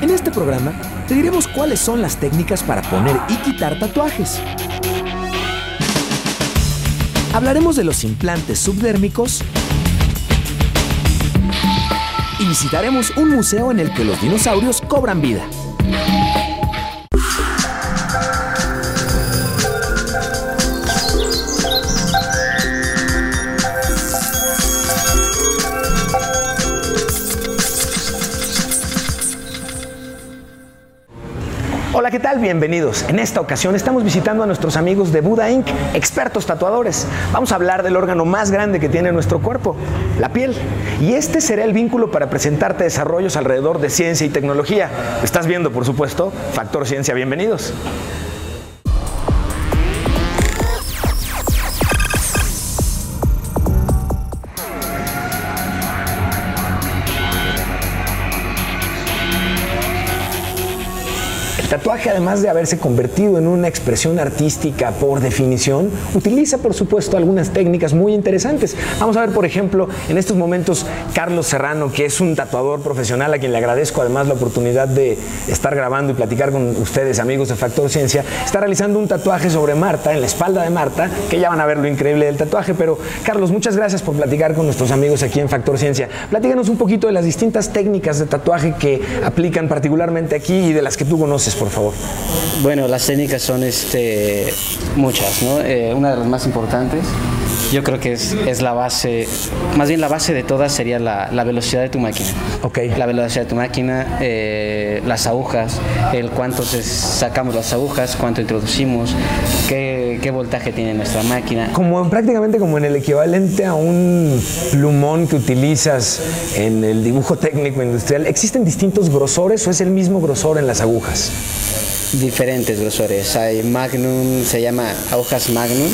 En este programa te diremos cuáles son las técnicas para poner y quitar tatuajes. Hablaremos de los implantes subdérmicos y visitaremos un museo en el que los dinosaurios cobran vida. Hola, ¿qué tal? Bienvenidos. En esta ocasión estamos visitando a nuestros amigos de Buda Inc., expertos tatuadores. Vamos a hablar del órgano más grande que tiene nuestro cuerpo, la piel. Y este será el vínculo para presentarte desarrollos alrededor de ciencia y tecnología. Estás viendo, por supuesto, Factor Ciencia. Bienvenidos. Tatuaje, además de haberse convertido en una expresión artística por definición, utiliza, por supuesto, algunas técnicas muy interesantes. Vamos a ver, por ejemplo, en estos momentos, Carlos Serrano, que es un tatuador profesional a quien le agradezco además la oportunidad de estar grabando y platicar con ustedes, amigos de Factor Ciencia, está realizando un tatuaje sobre Marta, en la espalda de Marta, que ya van a ver lo increíble del tatuaje. Pero, Carlos, muchas gracias por platicar con nuestros amigos aquí en Factor Ciencia. Platícanos un poquito de las distintas técnicas de tatuaje que aplican particularmente aquí y de las que tú conoces por favor? Bueno, las técnicas son este, muchas, ¿no? Eh, una de las más importantes, yo creo que es, es, la base, más bien la base de todas sería la, la velocidad de tu máquina. Ok. La velocidad de tu máquina, eh, las agujas, el cuánto se sacamos las agujas, cuánto introducimos, qué, qué voltaje tiene nuestra máquina. Como prácticamente como en el equivalente a un plumón que utilizas en el dibujo técnico industrial, ¿existen distintos grosores o es el mismo grosor en las agujas? Diferentes grosores. Hay Magnum, se llama agujas Magnum.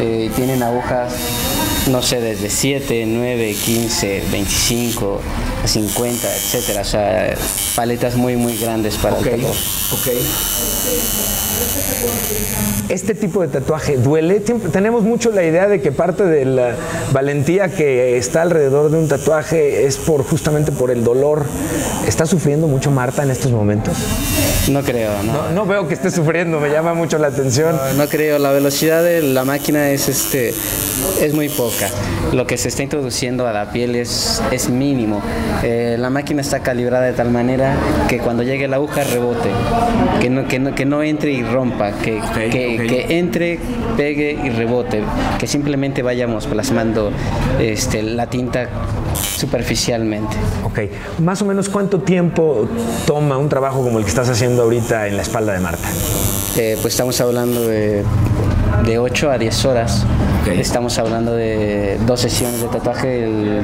Eh, tienen agujas, no sé, desde 7, 9, 15, 25, 50, etcétera. O sea, paletas muy, muy grandes para okay. el tatuaje. Ok. Este tipo de tatuaje duele. Tenemos mucho la idea de que parte de la valentía que está alrededor de un tatuaje es por justamente por el dolor. ¿Está sufriendo mucho Marta en estos momentos? No creo, no. No, no veo que esté sufriendo, me llama mucho la atención. No, no, creo, la velocidad de la máquina es este es muy poca. Lo que se está introduciendo a la piel es, es mínimo. Eh, la máquina está calibrada de tal manera que cuando llegue la aguja rebote, que no, que no, que no entre y rompa, que, Okay, que, ok. que entre, pegue y rebote, que simplemente vayamos plasmando este, la tinta superficialmente. Ok, más o menos cuánto tiempo toma un trabajo como el que estás haciendo ahorita en la espalda de Marta. Eh, pues estamos hablando de, de 8 a 10 horas. Ok. Estamos hablando de dos sesiones de tatuaje. El,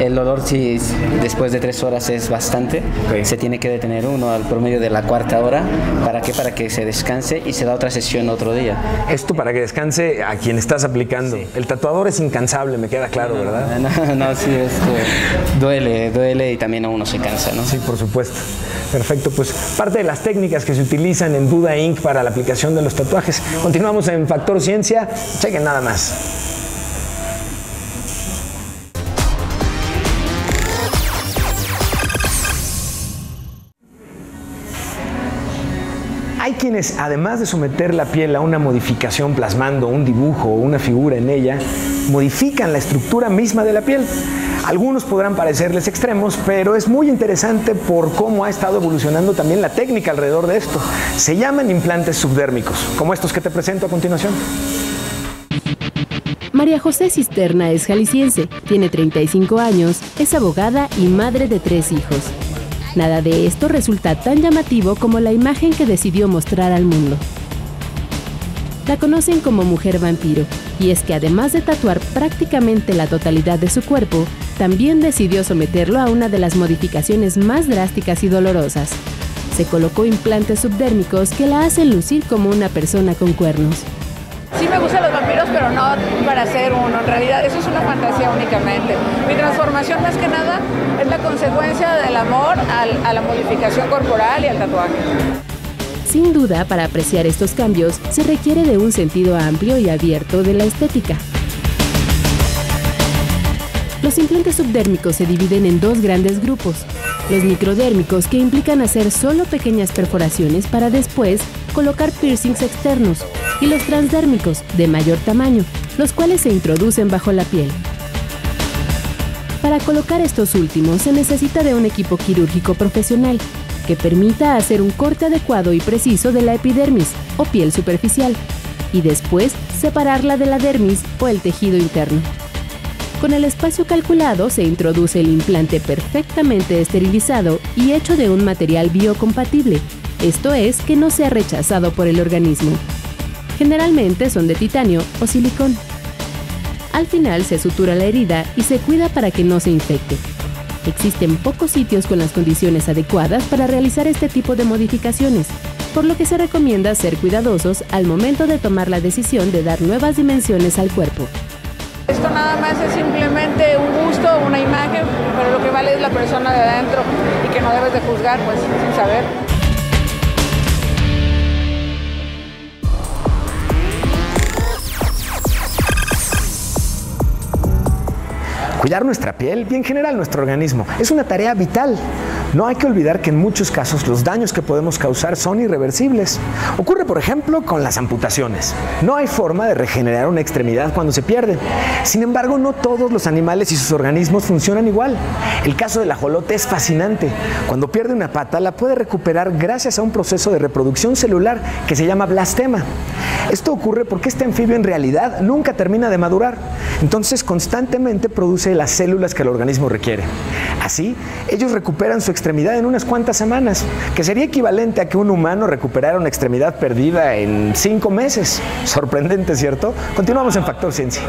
el dolor, si después de 3 horas es bastante, Ok. se tiene que detener uno al promedio de la cuarta hora. ¿Para qué? Para que se descanse y se da otra sesión otro día. Esto para que descanse a quien estás aplicando. El tatuador es incansable, me queda claro, ¿verdad? No, no, sí, este, duele, duele y también a uno se cansa, ¿no? Sí, por supuesto. Perfecto, pues parte de las técnicas que se utilizan en Buda Inc. para la aplicación de los tatuajes. Continuamos en Factor Ciencia. Chequen nada más. Hay quienes, además de someter la piel a una modificación plasmando un dibujo o una figura en ella, modifican la estructura misma de la piel. Algunos podrán parecerles extremos, pero es muy interesante por cómo ha estado evolucionando también la técnica alrededor de esto. Se llaman implantes subdérmicos, como estos que te presento a continuación. María José Cisterna es jalisciense, tiene 35 años, es abogada y madre de tres hijos. Nada de esto resulta tan llamativo como la imagen que decidió mostrar al mundo. La conocen como mujer vampiro, y es que además de tatuar prácticamente la totalidad de su cuerpo, también decidió someterlo a una de las modificaciones más drásticas y dolorosas. Se colocó implantes subdérmicos que la hacen lucir como una persona con cuernos. Sí me gustan los vampiros, pero no para ser uno. En realidad eso es una fantasía únicamente. Mi transformación más que nada es la consecuencia del amor al, a la modificación corporal y al tatuaje. Sin duda, para apreciar estos cambios se requiere de un sentido amplio y abierto de la estética. Los implantes subdérmicos se dividen en dos grandes grupos. Los microdérmicos, que implican hacer solo pequeñas perforaciones para después colocar piercings externos, y los transdérmicos, de mayor tamaño, los cuales se introducen bajo la piel. Para colocar estos últimos se necesita de un equipo quirúrgico profesional que permita hacer un corte adecuado y preciso de la epidermis o piel superficial y después separarla de la dermis o el tejido interno. Con el espacio calculado se introduce el implante perfectamente esterilizado y hecho de un material biocompatible, esto es, que no sea rechazado por el organismo. Generalmente son de titanio o silicón. Al final se sutura la herida y se cuida para que no se infecte. Existen pocos sitios con las condiciones adecuadas para realizar este tipo de modificaciones, por lo que se recomienda ser cuidadosos al momento de tomar la decisión de dar nuevas dimensiones al cuerpo. Esto nada más es simplemente un gusto, una imagen, pero lo que vale es la persona de adentro y que no debes de juzgar pues sin saber. Cuidar nuestra piel y en general nuestro organismo es una tarea vital. No hay que olvidar que en muchos casos los daños que podemos causar son irreversibles. Ocurre, por ejemplo, con las amputaciones. No hay forma de regenerar una extremidad cuando se pierde. Sin embargo, no todos los animales y sus organismos funcionan igual. El caso del ajolote es fascinante. Cuando pierde una pata, la puede recuperar gracias a un proceso de reproducción celular que se llama blastema. Esto ocurre porque este anfibio en realidad nunca termina de madurar. Entonces constantemente produce las células que el organismo requiere. Así, ellos recuperan su extremidad en unas cuantas semanas, que sería equivalente a que un humano recuperara una extremidad perdida en cinco meses. Sorprendente, ¿cierto? Continuamos en Factor Ciencia.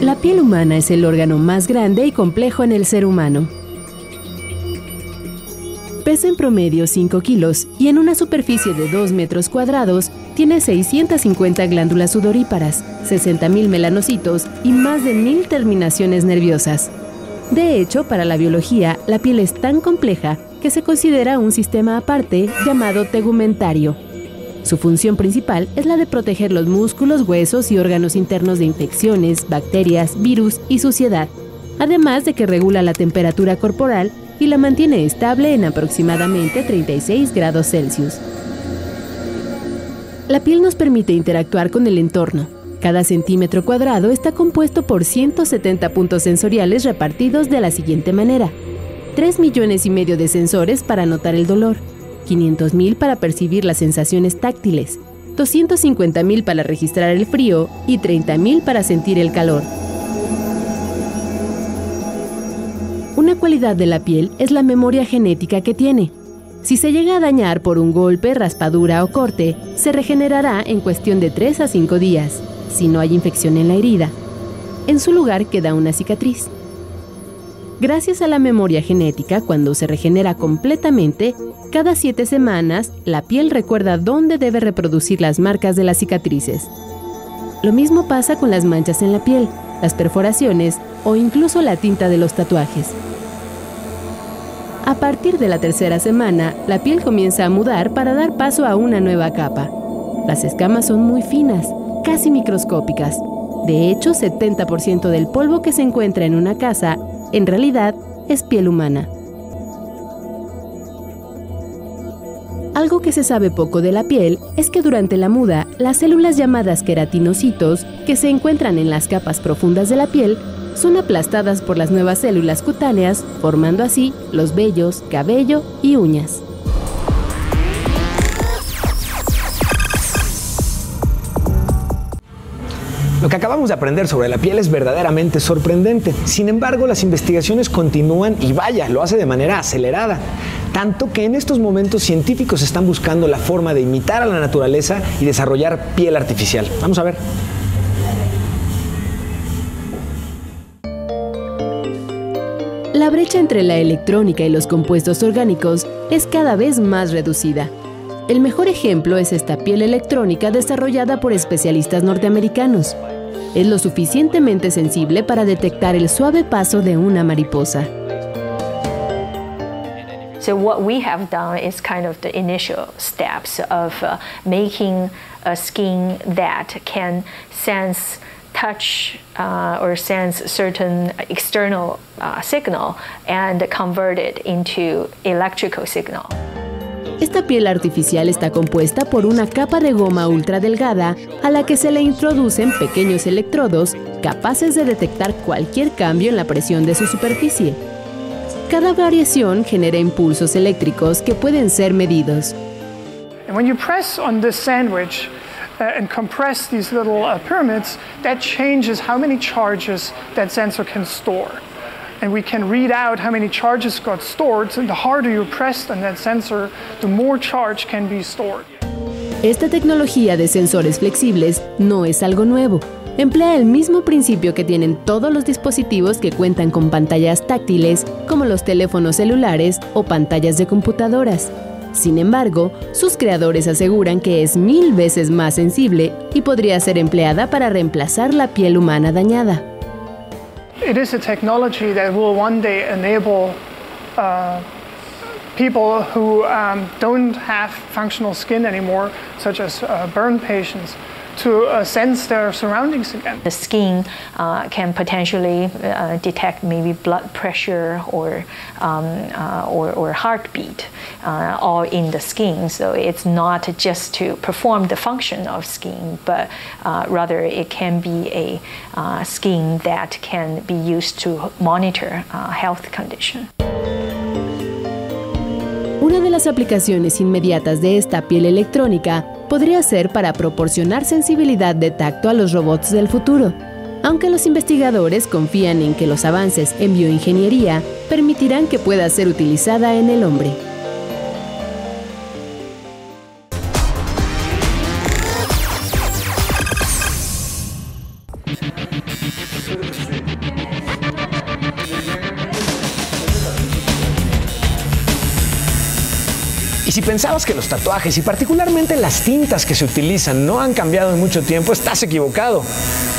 La piel humana es el órgano más grande y complejo en el ser humano. Pesa en promedio 5 kilos y en una superficie de 2 metros cuadrados tiene 650 glándulas sudoríparas, 60.000 melanocitos y más de 1.000 terminaciones nerviosas. De hecho, para la biología, la piel es tan compleja que se considera un sistema aparte llamado tegumentario. Su función principal es la de proteger los músculos, huesos y órganos internos de infecciones, bacterias, virus y suciedad, además de que regula la temperatura corporal y la mantiene estable en aproximadamente 36 grados Celsius. La piel nos permite interactuar con el entorno. Cada centímetro cuadrado está compuesto por 170 puntos sensoriales repartidos de la siguiente manera. 3 millones y medio de sensores para notar el dolor, 500.000 para percibir las sensaciones táctiles, 250.000 para registrar el frío y 30.000 para sentir el calor. Cualidad de la piel es la memoria genética que tiene. Si se llega a dañar por un golpe, raspadura o corte, se regenerará en cuestión de 3 a 5 días, si no hay infección en la herida. En su lugar queda una cicatriz. Gracias a la memoria genética, cuando se regenera completamente, cada siete semanas la piel recuerda dónde debe reproducir las marcas de las cicatrices. Lo mismo pasa con las manchas en la piel, las perforaciones o incluso la tinta de los tatuajes. A partir de la tercera semana, la piel comienza a mudar para dar paso a una nueva capa. Las escamas son muy finas, casi microscópicas. De hecho, 70% del polvo que se encuentra en una casa en realidad es piel humana. Algo que se sabe poco de la piel es que durante la muda, las células llamadas queratinocitos, que se encuentran en las capas profundas de la piel, son aplastadas por las nuevas células cutáneas, formando así los vellos, cabello y uñas. Lo que acabamos de aprender sobre la piel es verdaderamente sorprendente. Sin embargo, las investigaciones continúan y vaya, lo hace de manera acelerada. Tanto que en estos momentos científicos están buscando la forma de imitar a la naturaleza y desarrollar piel artificial. Vamos a ver. La brecha entre la electrónica y los compuestos orgánicos es cada vez más reducida. El mejor ejemplo es esta piel electrónica desarrollada por especialistas norteamericanos. Es lo suficientemente sensible para detectar el suave paso de una mariposa. So what we have done is kind of the initial steps of uh, making a skin that can sense touch uh, or sense certain external uh, signal and convert it into electrical signal. Esta piel artificial está compuesta por una capa de goma ultra delgada a la que se le introducen pequeños electrodos capaces de detectar cualquier cambio en la presión de su superficie. Cada variación genera impulsos eléctricos que pueden ser medidos. And when you press on this sandwich uh, and compress these little uh, pyramids, that changes how many charges that sensor can store. And we can read out how many charges got stored. So the harder you press on that sensor, the more charge can be stored. Esta tecnología de sensores flexibles no es algo nuevo. Emplea el mismo principio que tienen todos los dispositivos que cuentan con pantallas táctiles, como los teléfonos celulares o pantallas de computadoras. Sin embargo, sus creadores aseguran que es mil veces más sensible y podría ser empleada para reemplazar la piel humana dañada. It is a technology that will one day enable uh, people who um, don't have functional skin anymore, such as uh, burn patients, to uh, sense their surroundings again. The skin uh, can potentially uh, detect maybe blood pressure or, um, uh, or, or, heartbeat uh, all in the skin. So it's not just to perform the function of skin, but uh, rather it can be a skin that can be used to monitor health condition. Una de las aplicaciones inmediatas de esta piel electrónica podría ser para proporcionar sensibilidad de tacto a los robots del futuro, aunque los investigadores confían en que los avances en bioingeniería permitirán que pueda ser utilizada en el hombre. Pensabas que los tatuajes y particularmente las tintas que se utilizan no han cambiado en mucho tiempo, estás equivocado.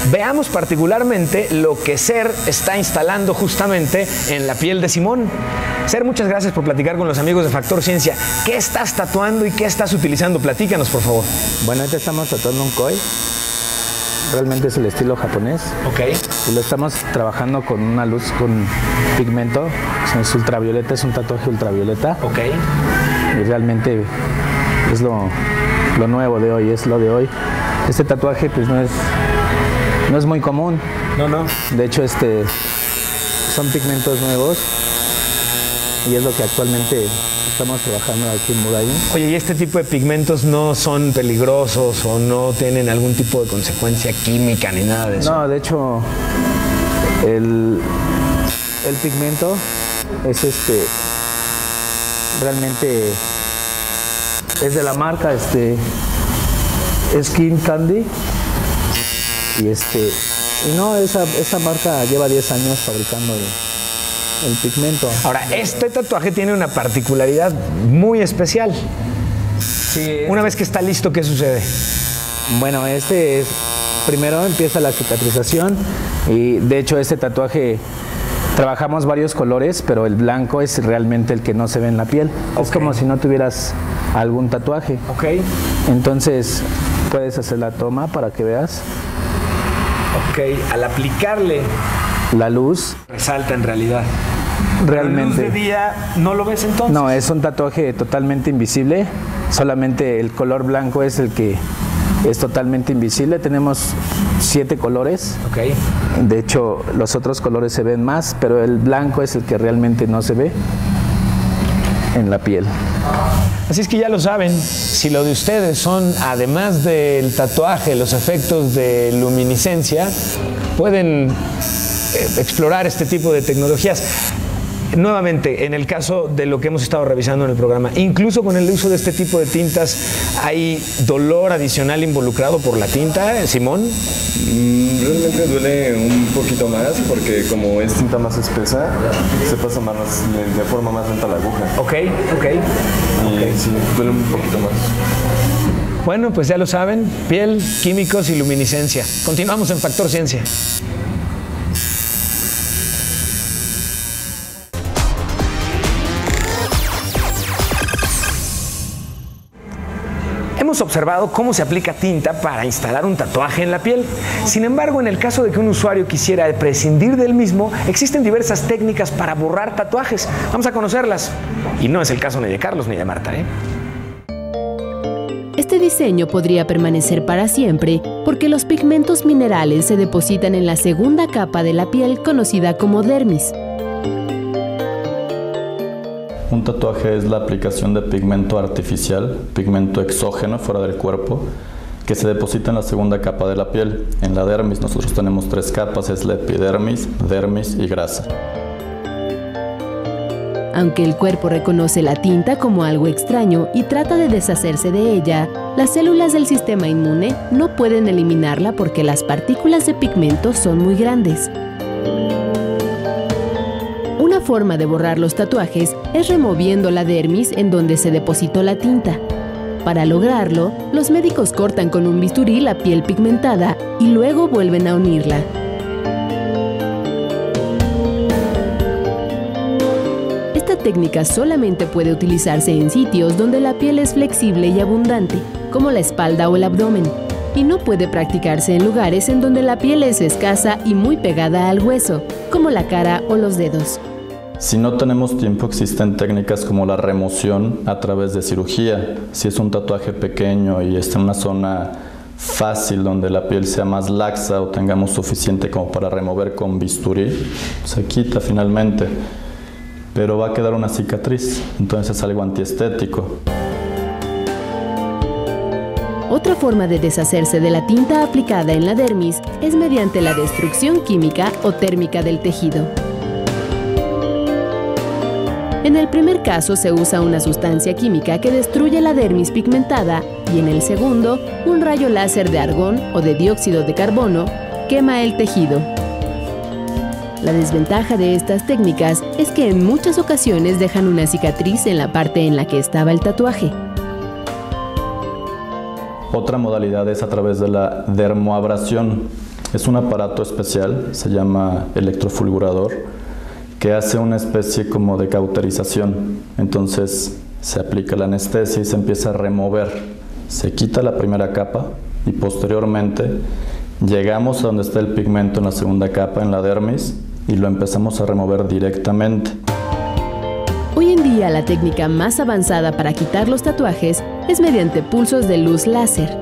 Veamos particularmente lo que Ser está instalando justamente en la piel de Simón. Ser, muchas gracias por platicar con los amigos de Factor Ciencia. ¿Qué estás tatuando y qué estás utilizando? Platícanos, por favor. Bueno, ahorita estamos tatuando un koi. Realmente es el estilo japonés. Ok. Y lo estamos trabajando con una luz con pigmento. Es ultravioleta, es un tatuaje ultravioleta. Ok y realmente es lo, lo, nuevo de hoy, es lo de hoy. Este tatuaje pues no es, no es muy común. No, no. De hecho, este, son pigmentos nuevos y es lo que actualmente estamos trabajando aquí en Budaín. Oye, ¿y este tipo de pigmentos no son peligrosos o no tienen algún tipo de consecuencia química ni nada de eso? No, de hecho, el, el pigmento es este realmente es de la marca este Skin Candy. Y este y no esa, esa marca lleva 10 años fabricando el, el, pigmento. Ahora este tatuaje tiene una particularidad muy especial. Sí, una vez que está listo qué sucede bueno este es primero empieza la cicatrización y de hecho este tatuaje Trabajamos varios colores, pero el blanco es realmente el que no se ve en la piel. Okay. Es como si no tuvieras algún tatuaje. Ok. Entonces, puedes hacer la toma para que veas. Ok, al aplicarle la luz, resalta en realidad. Realmente. La luz de día no lo ves entonces. No, es un tatuaje totalmente invisible. Solamente el color blanco es el que es totalmente invisible. Tenemos siete colores. Okay. De hecho, los otros colores se ven más, pero el blanco es el que realmente no se ve en la piel. Así es que ya lo saben, si lo de ustedes son, además del tatuaje, los efectos de luminiscencia, pueden explorar este tipo de tecnologías. Nuevamente, en el caso de lo que hemos estado revisando en el programa, incluso con el uso de este tipo de tintas, ¿hay dolor adicional involucrado por la tinta, Simón? Mm, realmente duele un poquito más porque como es tinta más espesa, se pasa más, de forma más lenta la aguja. Ok, ok. Y okay. sí, duele un poquito más. Bueno, pues ya lo saben, piel, químicos y luminiscencia. Continuamos en Factor Ciencia. Hemos observado cómo se aplica tinta para instalar un tatuaje en la piel. Sin embargo, en el caso de que un usuario quisiera prescindir del mismo, existen diversas técnicas para borrar tatuajes. Vamos a conocerlas. Y no es el caso ni de Carlos ni de Marta. ¿eh? Este diseño podría permanecer para siempre porque los pigmentos minerales se depositan en la segunda capa de la piel conocida como dermis. Tatuaje es la aplicación de pigmento artificial, pigmento exógeno fuera del cuerpo, que se deposita en la segunda capa de la piel. En la dermis nosotros tenemos tres capas, es la epidermis, dermis y grasa. Aunque el cuerpo reconoce la tinta como algo extraño y trata de deshacerse de ella, las células del sistema inmune no pueden eliminarla porque las partículas de pigmento son muy grandes. Forma de borrar los tatuajes es removiendo la dermis en donde se depositó la tinta. Para lograrlo, los médicos cortan con un bisturí la piel pigmentada y luego vuelven a unirla. Esta técnica solamente puede utilizarse en sitios donde la piel es flexible y abundante, como la espalda o el abdomen, y no puede practicarse en lugares en donde la piel es escasa y muy pegada al hueso, como la cara o los dedos. Si no tenemos tiempo, existen técnicas como la remoción a través de cirugía. Si es un tatuaje pequeño y está en una zona fácil donde la piel sea más laxa o tengamos suficiente como para remover con bisturí, se quita finalmente. Pero va a quedar una cicatriz, entonces es algo antiestético. Otra forma de deshacerse de la tinta aplicada en la dermis es mediante la destrucción química o térmica del tejido. En el primer caso se usa una sustancia química que destruye la dermis pigmentada y en el segundo, un rayo láser de argón o de dióxido de carbono quema el tejido. La desventaja de estas técnicas es que en muchas ocasiones dejan una cicatriz en la parte en la que estaba el tatuaje. Otra modalidad es a través de la dermoabrasión. Es un aparato especial, se llama electrofulgurador, que hace una especie como de cauterización. Entonces se aplica la anestesia y se empieza a remover. Se quita la primera capa y posteriormente llegamos a donde está el pigmento en la segunda capa, en la dermis, y lo empezamos a remover directamente. Hoy en día la técnica más avanzada para quitar los tatuajes es mediante pulsos de luz láser.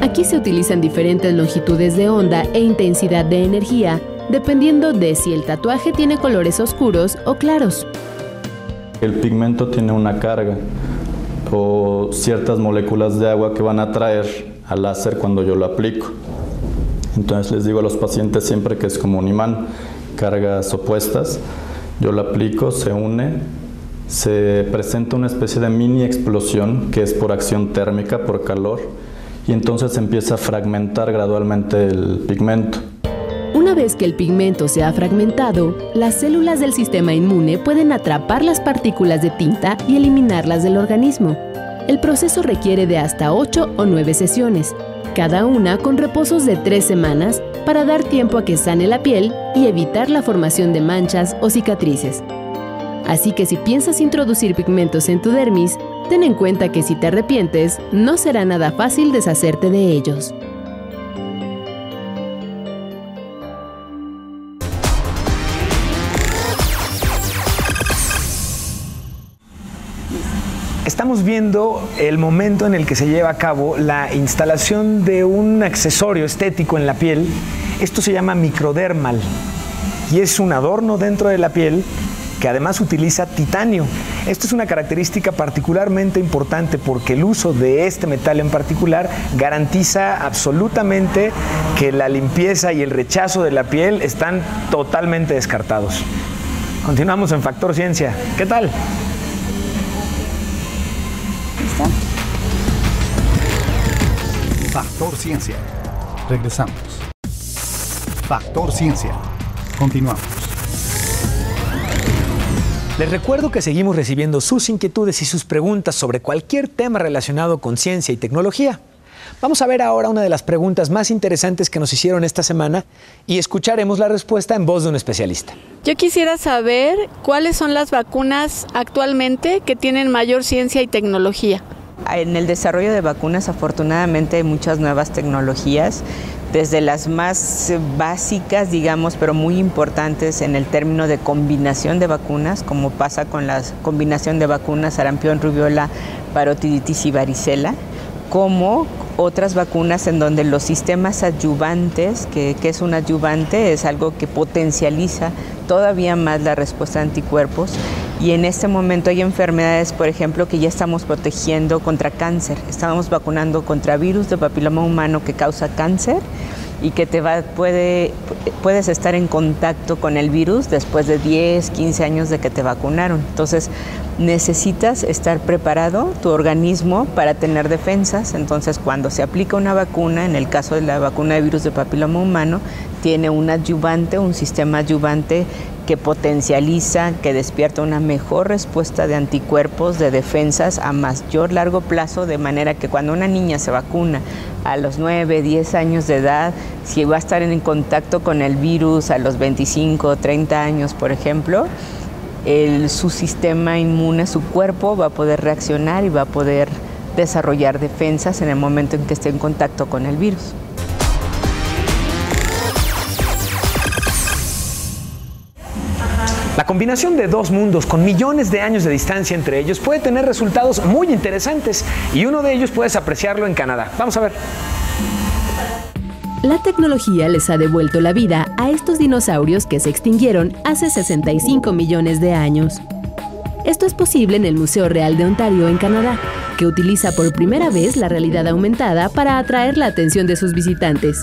Aquí se utilizan diferentes longitudes de onda e intensidad de energía dependiendo de si el tatuaje tiene colores oscuros o claros. El pigmento tiene una carga o ciertas moléculas de agua que van a atraer al láser cuando yo lo aplico. Entonces les digo a los pacientes siempre que es como un imán, cargas opuestas, yo lo aplico, se une, se presenta una especie de mini explosión que es por acción térmica, por calor, y entonces empieza a fragmentar gradualmente el pigmento. Una vez que el pigmento se ha fragmentado, las células del sistema inmune pueden atrapar las partículas de tinta y eliminarlas del organismo. El proceso requiere de hasta 8 o 9 sesiones, cada una con reposos de 3 semanas para dar tiempo a que sane la piel y evitar la formación de manchas o cicatrices. Así que si piensas introducir pigmentos en tu dermis, ten en cuenta que si te arrepientes, no será nada fácil deshacerte de ellos. Estamos viendo el momento en el que se lleva a cabo la instalación de un accesorio estético en la piel. Esto se llama microdermal y es un adorno dentro de la piel que además utiliza titanio. Esto es una característica particularmente importante porque el uso de este metal en particular garantiza absolutamente que la limpieza y el rechazo de la piel están totalmente descartados. Continuamos en Factor Ciencia. ¿Qué tal? Factor Ciencia. Regresamos. Factor Ciencia. Continuamos. Les recuerdo que seguimos recibiendo sus inquietudes y sus preguntas sobre cualquier tema relacionado con ciencia y tecnología. Vamos a ver ahora una de las preguntas más interesantes que nos hicieron esta semana y escucharemos la respuesta en voz de un especialista. Yo quisiera saber cuáles son las vacunas actualmente que tienen mayor ciencia y tecnología. En el desarrollo de vacunas afortunadamente hay muchas nuevas tecnologías, desde las más básicas, digamos, pero muy importantes en el término de combinación de vacunas, como pasa con la combinación de vacunas sarampión, rubiola, parotiditis y varicela, como otras vacunas en donde los sistemas adyuvantes, que, que, es un adyuvante, es algo que potencializa todavía más la respuesta de anticuerpos. Y en este momento hay enfermedades, por ejemplo, que ya estamos protegiendo contra cáncer. Estamos vacunando contra virus de papiloma humano que causa cáncer y que te va, puede, puedes estar en contacto con el virus después de 10, 15 años de que te vacunaron. Entonces, necesitas estar preparado tu organismo para tener defensas. Entonces, cuando se aplica una vacuna, en el caso de la vacuna de virus de papiloma humano, tiene un adyuvante, un sistema adyuvante que potencializa, que despierta una mejor respuesta de anticuerpos, de defensas a mayor largo plazo, de manera que cuando una niña se vacuna a los 9, 10 años de edad, si va a estar en contacto con el virus a los 25, 30 años, por ejemplo, su sistema inmune, su cuerpo va a poder reaccionar y va a poder desarrollar defensas en el momento en que esté en contacto con el virus. La combinación de dos mundos con millones de años de distancia entre ellos puede tener resultados muy interesantes y uno de ellos puedes apreciarlo en Canadá. Vamos a ver. La tecnología les ha devuelto la vida a estos dinosaurios que se extinguieron hace 65 millones de años. Esto es posible en el Museo Real de Ontario, en Canadá, que utiliza por primera vez la realidad aumentada para atraer la atención de sus visitantes.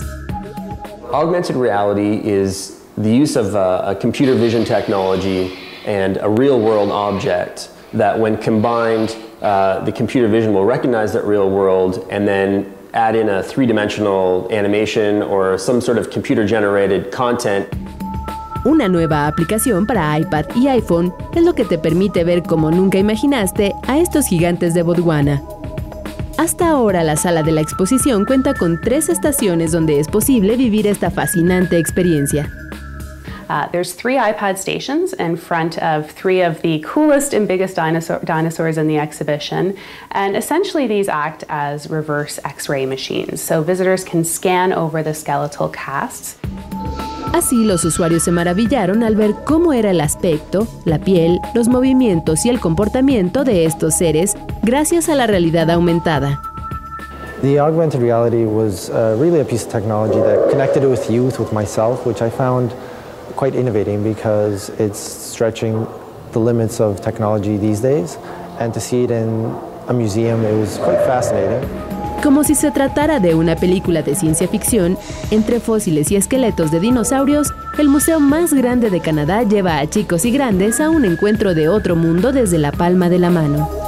Augmented reality is the use of uh, a computer vision technology and a real world object that when combined, uh, the computer vision will recognize that real world and then add in a three-dimensional animation or some sort of computer generated content. Una nueva aplicación para iPad y iPhone es lo que te permite ver como nunca imaginaste a estos gigantes de Botswana. Hasta ahora la sala de la exposición cuenta con tres estaciones donde es posible vivir esta fascinante experiencia. Uh, there's three iPad stations in front of three of the coolest and biggest dinosaur, dinosaurs in the exhibition. And essentially, these act as reverse x ray machines. So visitors can scan over the skeletal casts. Así los usuarios se maravillaron al ver cómo era el aspecto, la piel, los movimientos y el comportamiento de estos seres gracias a la realidad aumentada. The augmented reality was uh, really a piece of technology that connected it with youth, with myself, which I found quite innovating because it's stretching the limits of technology these days. And to see it in a museum, it was quite fascinating. Como si se tratara de una película de ciencia ficción, entre fósiles y esqueletos de dinosaurios, el museo más grande de Canadá lleva a chicos y grandes a un encuentro de otro mundo desde la palma de la mano.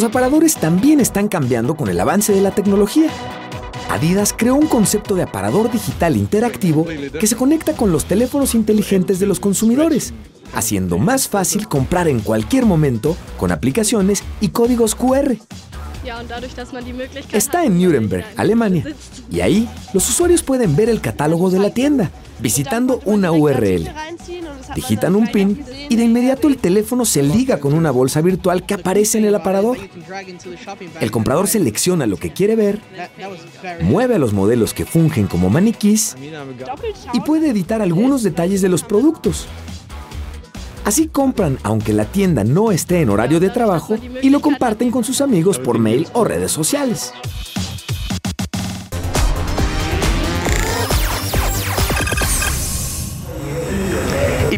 Los aparadores también están cambiando con el avance de la tecnología. Adidas creó un concepto de aparador digital interactivo que se conecta con los teléfonos inteligentes de los consumidores, haciendo más fácil comprar en cualquier momento con aplicaciones y códigos QR. Está en Nuremberg, Alemania, y ahí los usuarios pueden ver el catálogo de la tienda visitando una URL. Digitan un PIN y de inmediato el teléfono se liga con una bolsa virtual que aparece en el aparador. El comprador selecciona lo que quiere ver, mueve a los modelos que fungen como maniquís y puede editar algunos detalles de los productos. Así compran aunque la tienda no esté en horario de trabajo y lo comparten con sus amigos por mail o redes sociales.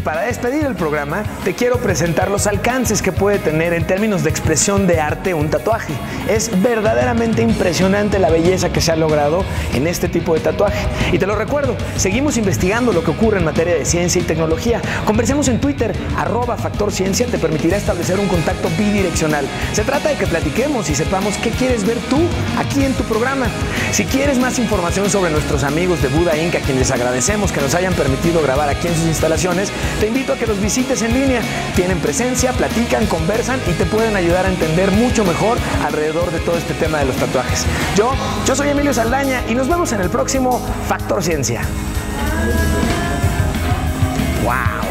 Para despedir el programa, te quiero presentar los alcances que puede tener en términos de expresión de arte un tatuaje. Es verdaderamente impresionante la belleza que se ha logrado en este tipo de tatuaje. Y te lo recuerdo, seguimos investigando lo que ocurre en materia de ciencia y tecnología. Conversemos en Twitter, arroba Factor Ciencia, te permitirá establecer un contacto bidireccional. Se trata de que platiquemos y sepamos qué quieres ver tú aquí en tu programa. Si quieres más información sobre nuestros amigos de Buda Inc., a quienes agradecemos que nos hayan permitido grabar aquí en sus instalaciones, te a que los visites en línea. Tienen presencia, platican, conversan y te pueden ayudar a entender mucho mejor alrededor de todo este tema de los tatuajes. Yo, yo soy Emilio Saldaña y nos vemos en el próximo Factor Ciencia. ¡Wow!